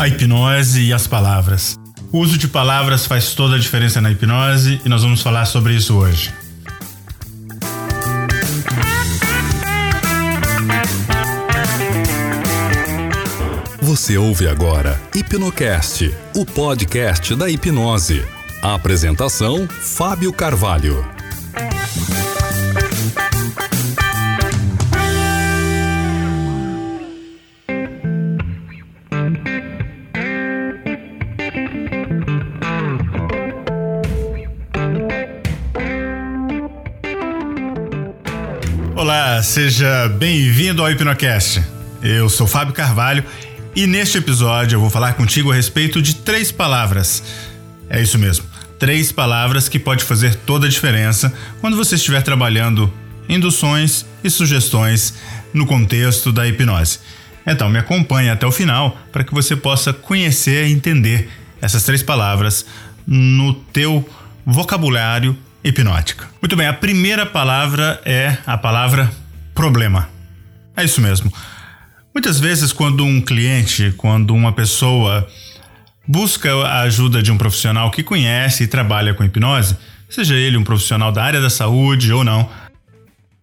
A hipnose e as palavras. O uso de palavras faz toda a diferença na hipnose e nós vamos falar sobre isso hoje. Você ouve agora Hipnocast, o podcast da hipnose. A apresentação: Fábio Carvalho. Olá, seja bem-vindo ao Hipnocast. Eu sou Fábio Carvalho e neste episódio eu vou falar contigo a respeito de três palavras. É isso mesmo, três palavras que pode fazer toda a diferença quando você estiver trabalhando induções e sugestões no contexto da hipnose. Então me acompanhe até o final para que você possa conhecer e entender essas três palavras no teu vocabulário hipnótico. Muito bem, a primeira palavra é a palavra problema. É isso mesmo. Muitas vezes, quando um cliente, quando uma pessoa busca a ajuda de um profissional que conhece e trabalha com hipnose, seja ele um profissional da área da saúde ou não,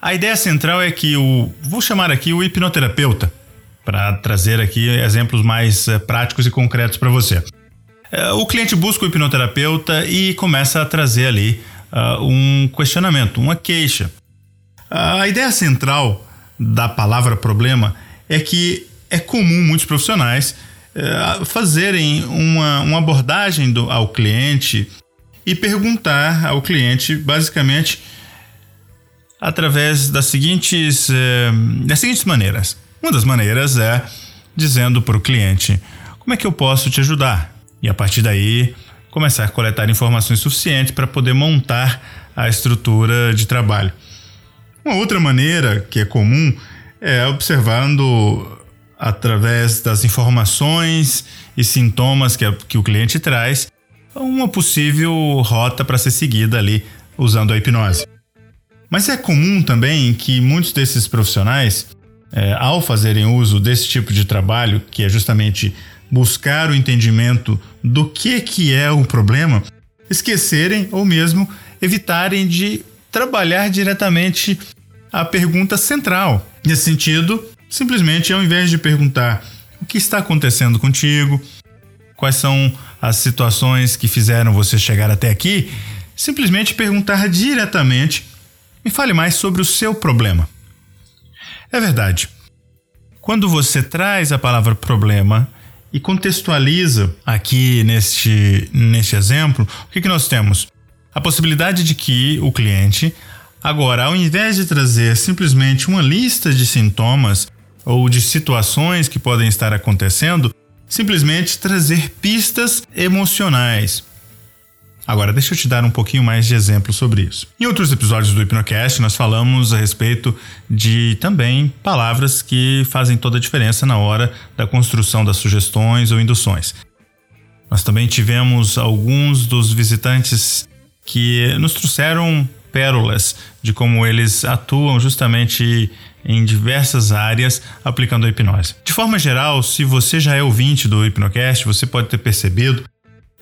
a ideia central é que o. Vou chamar aqui o hipnoterapeuta, para trazer aqui exemplos mais eh, práticos e concretos para você. Eh, o cliente busca o hipnoterapeuta e começa a trazer ali uh, um questionamento, uma queixa. A ideia central da palavra problema é que é comum muitos profissionais uh, fazerem uma, uma abordagem do, ao cliente e perguntar ao cliente, basicamente, através das seguintes, uh, das seguintes maneiras. Uma das maneiras é dizendo para o cliente: como é que eu posso te ajudar? E a partir daí começar a coletar informações suficientes para poder montar a estrutura de trabalho. Uma outra maneira que é comum é observando através das informações e sintomas que, a, que o cliente traz uma possível rota para ser seguida ali usando a hipnose. Mas é comum também que muitos desses profissionais, é, ao fazerem uso desse tipo de trabalho, que é justamente buscar o entendimento do que, que é o problema, esquecerem ou mesmo evitarem de trabalhar diretamente a pergunta central. Nesse sentido, simplesmente ao invés de perguntar o que está acontecendo contigo, quais são as situações que fizeram você chegar até aqui, simplesmente perguntar diretamente: me fale mais sobre o seu problema. É verdade. Quando você traz a palavra problema e contextualiza aqui neste, neste exemplo, o que, que nós temos? A possibilidade de que o cliente, agora, ao invés de trazer simplesmente uma lista de sintomas ou de situações que podem estar acontecendo, simplesmente trazer pistas emocionais, Agora, deixa eu te dar um pouquinho mais de exemplo sobre isso. Em outros episódios do Hipnocast, nós falamos a respeito de também palavras que fazem toda a diferença na hora da construção das sugestões ou induções. Nós também tivemos alguns dos visitantes que nos trouxeram pérolas de como eles atuam justamente em diversas áreas aplicando a hipnose. De forma geral, se você já é ouvinte do Hipnocast, você pode ter percebido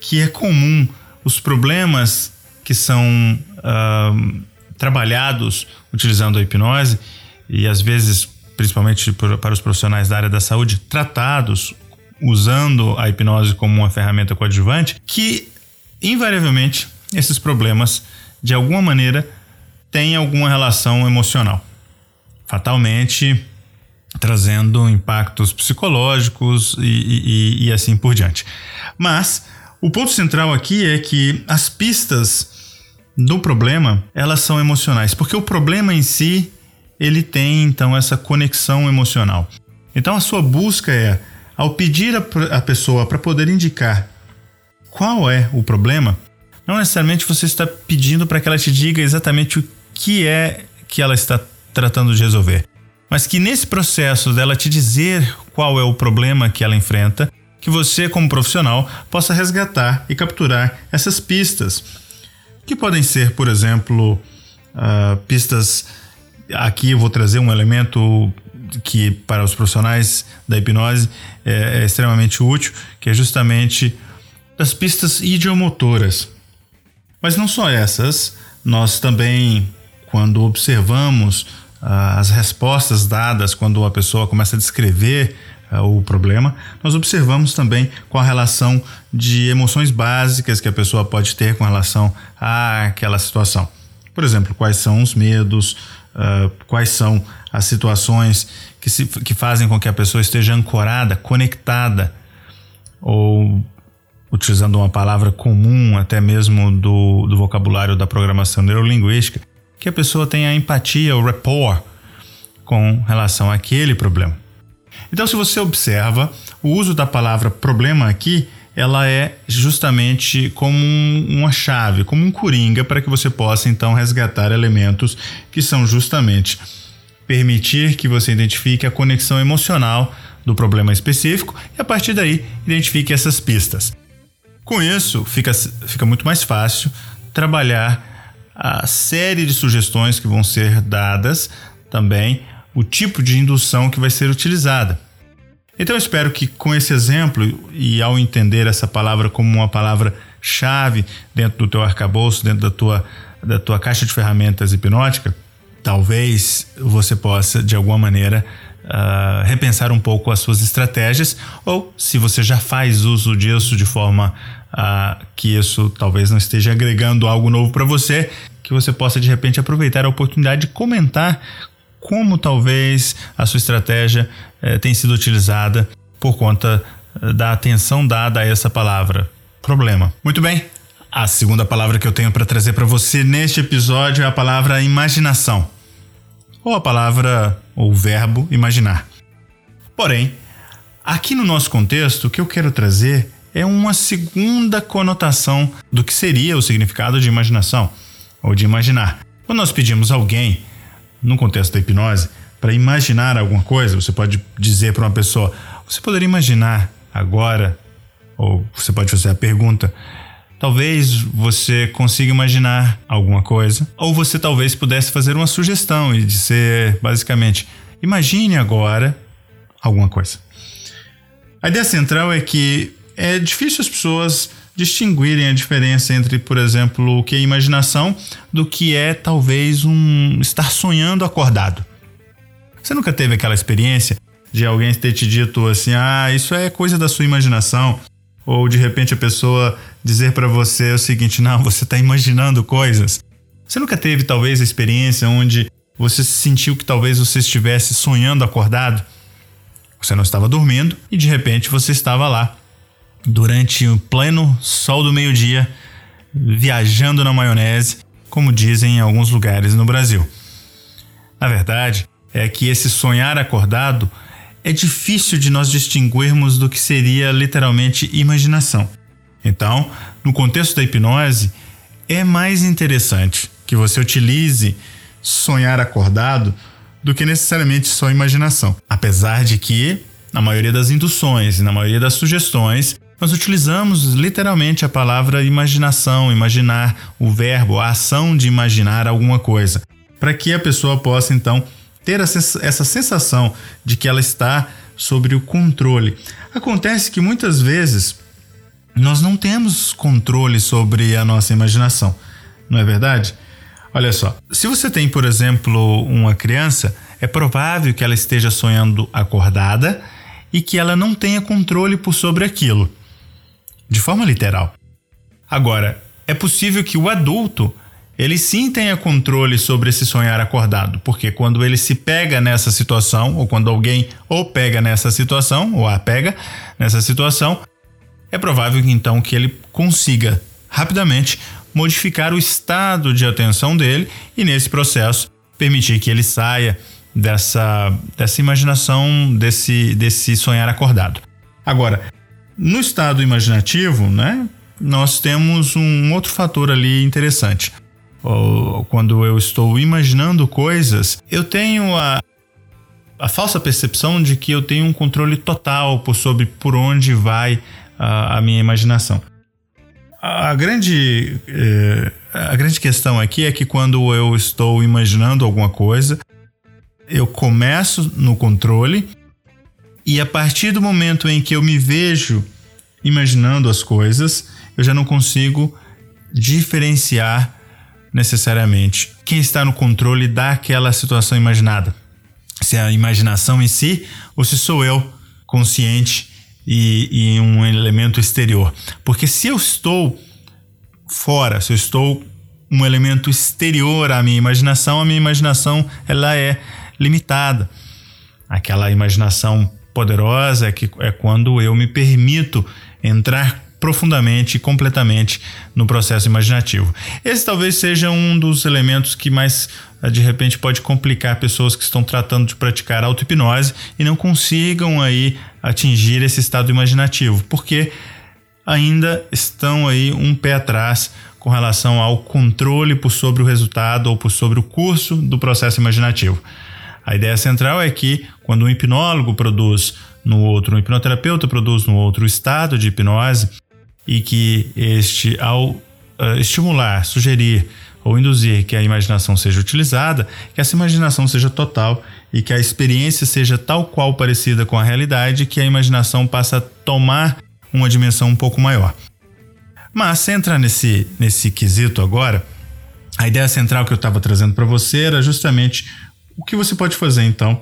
que é comum os problemas que são uh, trabalhados utilizando a hipnose e às vezes, principalmente para os profissionais da área da saúde, tratados usando a hipnose como uma ferramenta coadjuvante, que invariavelmente esses problemas, de alguma maneira, têm alguma relação emocional. Fatalmente, trazendo impactos psicológicos e, e, e assim por diante. Mas o ponto central aqui é que as pistas do problema, elas são emocionais, porque o problema em si, ele tem então essa conexão emocional. Então a sua busca é, ao pedir a, a pessoa para poder indicar qual é o problema, não necessariamente você está pedindo para que ela te diga exatamente o que é que ela está tratando de resolver, mas que nesse processo dela te dizer qual é o problema que ela enfrenta, que você, como profissional, possa resgatar e capturar essas pistas, que podem ser, por exemplo, uh, pistas. Aqui eu vou trazer um elemento que para os profissionais da hipnose é, é extremamente útil, que é justamente das pistas idiomotoras. Mas não só essas, nós também, quando observamos ah, as respostas dadas, quando a pessoa começa a descrever o problema, nós observamos também com a relação de emoções básicas que a pessoa pode ter com relação àquela situação. Por exemplo, quais são os medos, uh, quais são as situações que, se, que fazem com que a pessoa esteja ancorada, conectada, ou utilizando uma palavra comum, até mesmo do, do vocabulário da programação neurolinguística, que a pessoa tenha empatia, o rapport com relação àquele problema. Então, se você observa, o uso da palavra problema aqui, ela é justamente como um, uma chave, como um coringa para que você possa então resgatar elementos que são justamente permitir que você identifique a conexão emocional do problema específico e a partir daí identifique essas pistas. Com isso, fica, fica muito mais fácil trabalhar a série de sugestões que vão ser dadas, também o tipo de indução que vai ser utilizada. Então eu espero que com esse exemplo e ao entender essa palavra como uma palavra chave dentro do teu arcabouço, dentro da tua, da tua caixa de ferramentas hipnótica, talvez você possa de alguma maneira uh, repensar um pouco as suas estratégias ou se você já faz uso disso de forma uh, que isso talvez não esteja agregando algo novo para você, que você possa de repente aproveitar a oportunidade de comentar como talvez a sua estratégia eh, tem sido utilizada por conta eh, da atenção dada a essa palavra, problema. Muito bem. A segunda palavra que eu tenho para trazer para você neste episódio é a palavra imaginação, ou a palavra ou verbo imaginar. Porém, aqui no nosso contexto, o que eu quero trazer é uma segunda conotação do que seria o significado de imaginação ou de imaginar. Quando nós pedimos alguém no contexto da hipnose, para imaginar alguma coisa, você pode dizer para uma pessoa: você poderia imaginar agora? Ou você pode fazer a pergunta: talvez você consiga imaginar alguma coisa, ou você talvez pudesse fazer uma sugestão e dizer basicamente: imagine agora alguma coisa. A ideia central é que é difícil as pessoas distinguirem a diferença entre, por exemplo, o que é imaginação do que é talvez um estar sonhando acordado. Você nunca teve aquela experiência de alguém ter te dito assim: "Ah, isso é coisa da sua imaginação"? Ou de repente a pessoa dizer para você o seguinte: "Não, você está imaginando coisas". Você nunca teve talvez a experiência onde você sentiu que talvez você estivesse sonhando acordado? Você não estava dormindo e de repente você estava lá durante o pleno sol do meio-dia, viajando na maionese, como dizem em alguns lugares no Brasil. Na verdade, é que esse sonhar acordado é difícil de nós distinguirmos do que seria literalmente imaginação. Então, no contexto da hipnose, é mais interessante que você utilize sonhar acordado do que necessariamente só imaginação. Apesar de que, na maioria das induções e na maioria das sugestões, nós utilizamos literalmente a palavra imaginação, imaginar, o verbo, a ação de imaginar alguma coisa, para que a pessoa possa então ter essa sensação de que ela está sobre o controle. Acontece que muitas vezes nós não temos controle sobre a nossa imaginação, não é verdade? Olha só, se você tem, por exemplo, uma criança, é provável que ela esteja sonhando acordada e que ela não tenha controle por sobre aquilo de forma literal. Agora, é possível que o adulto ele sim tenha controle sobre esse sonhar acordado, porque quando ele se pega nessa situação, ou quando alguém o pega nessa situação, ou a pega nessa situação, é provável então que ele consiga rapidamente modificar o estado de atenção dele e nesse processo permitir que ele saia dessa, dessa imaginação, desse, desse sonhar acordado. Agora, no estado imaginativo, né, nós temos um outro fator ali interessante. Quando eu estou imaginando coisas, eu tenho a, a falsa percepção de que eu tenho um controle total por, sobre por onde vai a, a minha imaginação. A grande, eh, a grande questão aqui é que quando eu estou imaginando alguma coisa, eu começo no controle e a partir do momento em que eu me vejo imaginando as coisas, eu já não consigo diferenciar necessariamente quem está no controle daquela situação imaginada. Se é a imaginação em si ou se sou eu consciente e, e um elemento exterior. Porque se eu estou fora, se eu estou um elemento exterior à minha imaginação, a minha imaginação ela é limitada. Aquela imaginação poderosa é, que, é quando eu me permito entrar profundamente e completamente no processo imaginativo. Esse talvez seja um dos elementos que mais eh, de repente pode complicar pessoas que estão tratando de praticar auto-hipnose e não consigam aí atingir esse estado imaginativo, porque ainda estão aí um pé atrás com relação ao controle por sobre o resultado ou por sobre o curso do processo imaginativo. A ideia central é que quando um hipnólogo produz no outro, um hipnoterapeuta produz no outro estado de hipnose, e que este, ao uh, estimular, sugerir ou induzir que a imaginação seja utilizada, que essa imaginação seja total e que a experiência seja tal qual parecida com a realidade, que a imaginação passa a tomar uma dimensão um pouco maior. Mas se entrar nesse, nesse quesito agora, a ideia central que eu estava trazendo para você era justamente o que você pode fazer então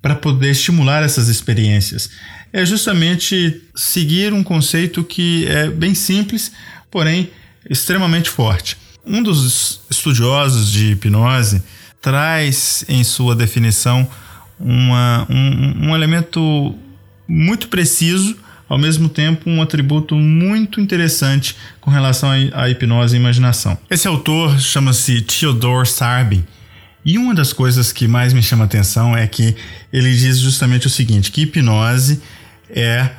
para poder estimular essas experiências é justamente seguir um conceito que é bem simples, porém extremamente forte. Um dos estudiosos de hipnose traz em sua definição uma, um, um elemento muito preciso, ao mesmo tempo um atributo muito interessante com relação à hipnose e imaginação. Esse autor chama-se Theodore Sarbin. E uma das coisas que mais me chama atenção é que ele diz justamente o seguinte: que hipnose é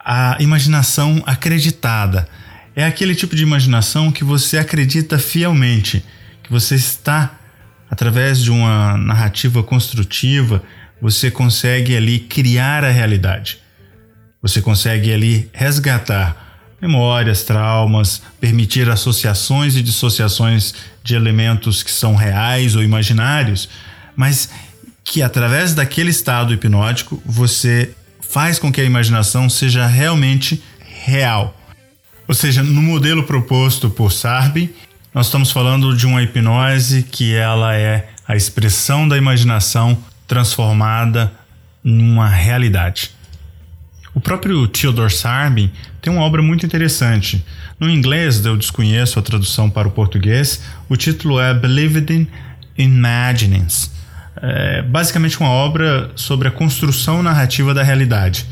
a imaginação acreditada. É aquele tipo de imaginação que você acredita fielmente, que você está, através de uma narrativa construtiva, você consegue ali criar a realidade. Você consegue ali resgatar memórias, traumas, permitir associações e dissociações de elementos que são reais ou imaginários, mas que através daquele estado hipnótico você faz com que a imaginação seja realmente real. Ou seja, no modelo proposto por Sarbi, nós estamos falando de uma hipnose que ela é a expressão da imaginação transformada numa realidade. O próprio Theodore Sarbin tem uma obra muito interessante. No inglês, eu desconheço a tradução para o português, o título é Believed in Imaginings é basicamente uma obra sobre a construção narrativa da realidade.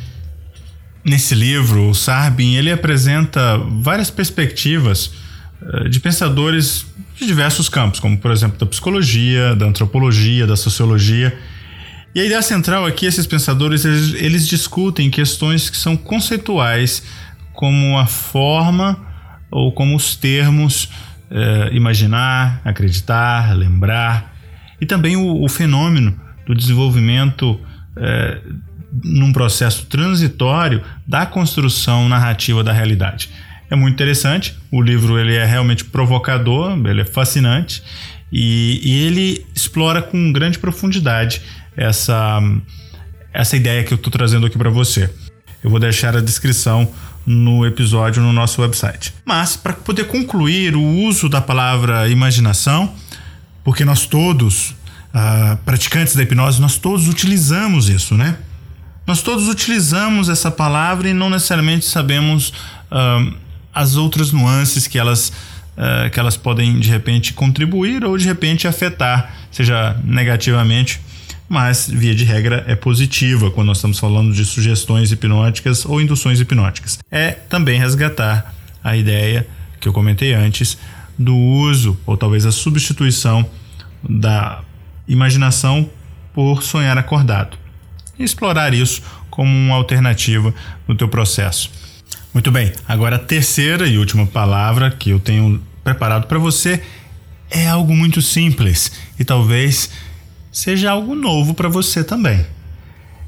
Nesse livro, o Sarbin ele apresenta várias perspectivas é, de pensadores de diversos campos, como por exemplo da psicologia, da antropologia, da sociologia. E a ideia central aqui, esses pensadores eles, eles discutem questões que são conceituais, como a forma ou como os termos é, imaginar, acreditar, lembrar, e também o, o fenômeno do desenvolvimento é, num processo transitório da construção narrativa da realidade. É muito interessante, o livro ele é realmente provocador, ele é fascinante e, e ele explora com grande profundidade essa, essa ideia que eu estou trazendo aqui para você. Eu vou deixar a descrição no episódio no nosso website. Mas, para poder concluir o uso da palavra imaginação, porque nós todos, uh, praticantes da hipnose, nós todos utilizamos isso, né? Nós todos utilizamos essa palavra e não necessariamente sabemos uh, as outras nuances que elas, uh, que elas podem de repente contribuir ou de repente afetar, seja negativamente, mas via de regra é positiva quando nós estamos falando de sugestões hipnóticas ou induções hipnóticas. É também resgatar a ideia que eu comentei antes do uso ou talvez a substituição da imaginação por sonhar acordado e explorar isso como uma alternativa no teu processo. Muito bem, agora a terceira e última palavra que eu tenho preparado para você é algo muito simples e talvez seja algo novo para você também.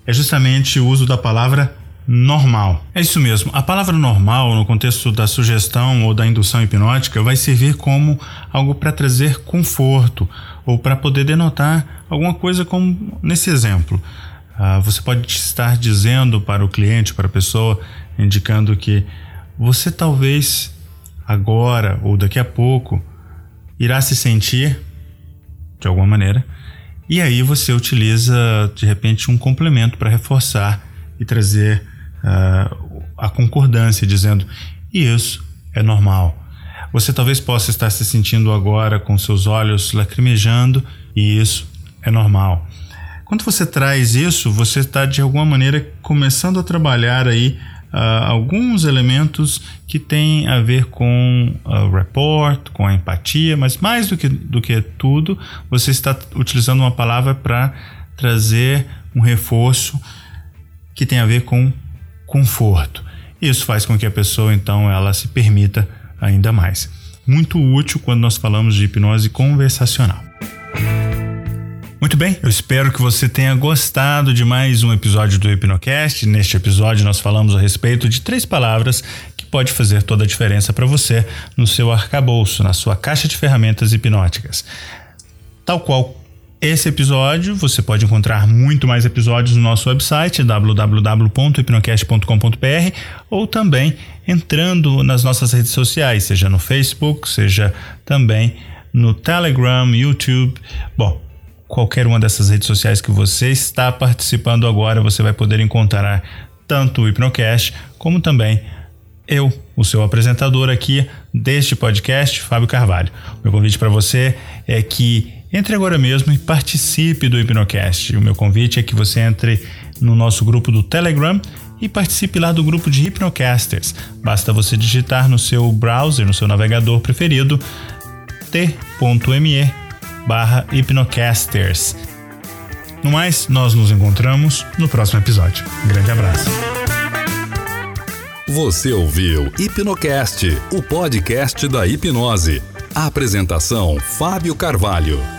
É justamente o uso da palavra normal. É isso mesmo. A palavra normal, no contexto da sugestão ou da indução hipnótica, vai servir como algo para trazer conforto ou para poder denotar alguma coisa como nesse exemplo. Uh, você pode estar dizendo para o cliente, para a pessoa, indicando que você talvez agora ou daqui a pouco irá se sentir de alguma maneira, e aí você utiliza de repente um complemento para reforçar e trazer uh, a concordância, dizendo isso é normal. Você talvez possa estar se sentindo agora com seus olhos lacrimejando e isso é normal. Quando você traz isso, você está de alguma maneira começando a trabalhar aí uh, alguns elementos que têm a ver com o report, com a empatia, mas mais do que, do que tudo, você está utilizando uma palavra para trazer um reforço que tem a ver com conforto. Isso faz com que a pessoa então ela se permita ainda mais. Muito útil quando nós falamos de hipnose conversacional. Muito bem, eu espero que você tenha gostado de mais um episódio do Hipnocast. Neste episódio nós falamos a respeito de três palavras que pode fazer toda a diferença para você no seu arcabouço, na sua caixa de ferramentas hipnóticas. Tal qual esse episódio, você pode encontrar muito mais episódios no nosso website www.hipnocast.com.br ou também entrando nas nossas redes sociais, seja no Facebook, seja também no Telegram, YouTube. Bom, qualquer uma dessas redes sociais que você está participando agora, você vai poder encontrar tanto o Hipnocast como também eu, o seu apresentador aqui deste podcast, Fábio Carvalho. Meu convite para você é que entre agora mesmo e participe do Hipnocast. O meu convite é que você entre no nosso grupo do Telegram e participe lá do grupo de Hipnocasters. Basta você digitar no seu browser, no seu navegador preferido, t.me barra hipnocasters. No mais, nós nos encontramos no próximo episódio. Um grande abraço. Você ouviu Hipnocast, o podcast da hipnose. A apresentação Fábio Carvalho.